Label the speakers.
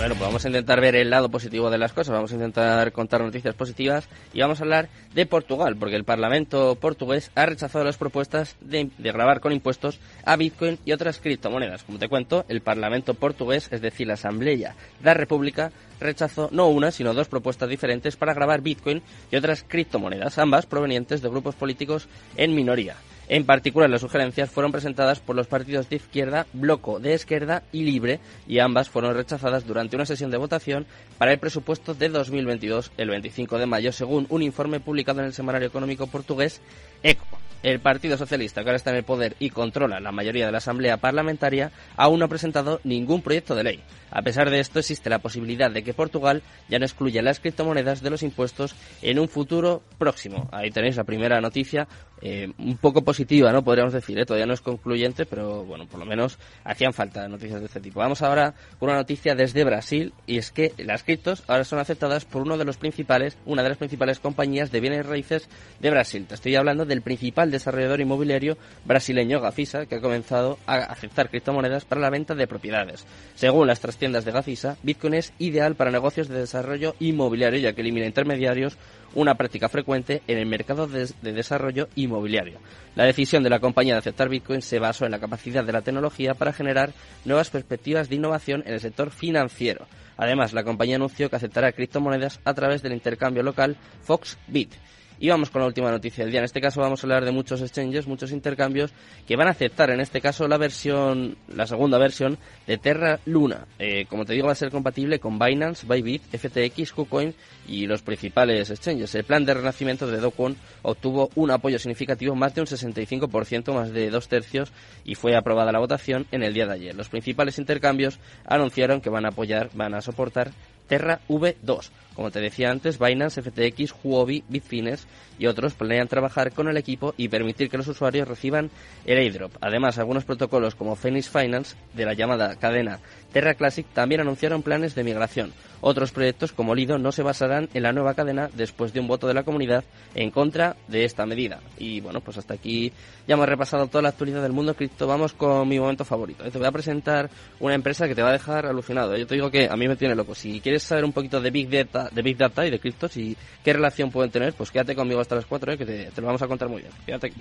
Speaker 1: Bueno, pues vamos a intentar ver el lado positivo de las cosas, vamos a intentar contar noticias positivas y vamos a hablar de Portugal, porque el Parlamento portugués ha rechazado las propuestas de, grabar con impuestos a Bitcoin y otras criptomonedas. Como te cuento, el Parlamento portugués, es decir, la Asamblea de la República, rechazó no una, sino dos propuestas diferentes para grabar Bitcoin y otras criptomonedas, ambas provenientes de grupos políticos en minoría. En particular, las sugerencias fueron presentadas por los partidos de izquierda, Bloco de Izquierda y Libre, y ambas fueron rechazadas durante una sesión de votación para el presupuesto de 2022, el 25 de mayo, según un informe publicado en el semanario económico portugués ECO. El Partido Socialista, que ahora está en el poder y controla la mayoría de la Asamblea Parlamentaria, aún no ha presentado ningún proyecto de ley. A pesar de esto, existe la posibilidad de que Portugal ya no excluya las criptomonedas de los impuestos en un futuro próximo. Ahí tenéis la primera noticia, eh, un poco positiva, ¿no? Podríamos decir, ¿eh? todavía no es concluyente, pero bueno, por lo menos hacían falta noticias de este tipo. Vamos ahora con una noticia desde Brasil, y es que las criptos ahora son aceptadas por uno de los principales, una de las principales compañías de bienes raíces de Brasil. Te estoy hablando del principal desarrollador inmobiliario brasileño Gafisa, que ha comenzado a aceptar criptomonedas para la venta de propiedades. Según las tiendas de Gafisa, Bitcoin es ideal para negocios de desarrollo inmobiliario ya que elimina intermediarios, una práctica frecuente en el mercado de, de, desarrollo inmobiliario. La decisión de la compañía de aceptar Bitcoin se basó en la capacidad de la tecnología para generar nuevas perspectivas de innovación en el sector financiero. Además, la compañía anunció que aceptará criptomonedas a través del intercambio local Foxbit. Y vamos con la última noticia del día. En este caso vamos a hablar de muchos exchanges, muchos intercambios que van a aceptar en este caso la versión, la segunda versión de Terra Luna. Eh, como te digo, va a ser compatible con Binance, Bybit, FTX, KuCoin y los principales exchanges. El plan de renacimiento de Dokwon obtuvo un apoyo significativo, más de un 65%, más de dos tercios, y fue aprobada la votación en el día de ayer. Los principales intercambios anunciaron que van a apoyar, van a soportar Terra V2. Como te decía antes, Binance, FTX, Huobi, Bitfinex y otros planean trabajar con el equipo y permitir que los usuarios reciban el airdrop. Además, algunos protocolos como Phoenix Finance de la llamada cadena Terra Classic también anunciaron planes de migración. Otros proyectos como Lido no se basarán en la nueva cadena después de un voto de la comunidad en contra de esta medida. Y bueno, pues hasta aquí ya hemos repasado toda la actualidad del mundo cripto. Vamos con mi momento favorito. Te voy a presentar una empresa que te va a dejar alucinado. Yo te digo que a mí me tiene loco. Si quieres saber un poquito de Big Data, de Big Data y de criptos y qué relación pueden tener, pues quédate conmigo hasta las 4, eh, que te, te lo vamos a contar muy bien. Quédate aquí.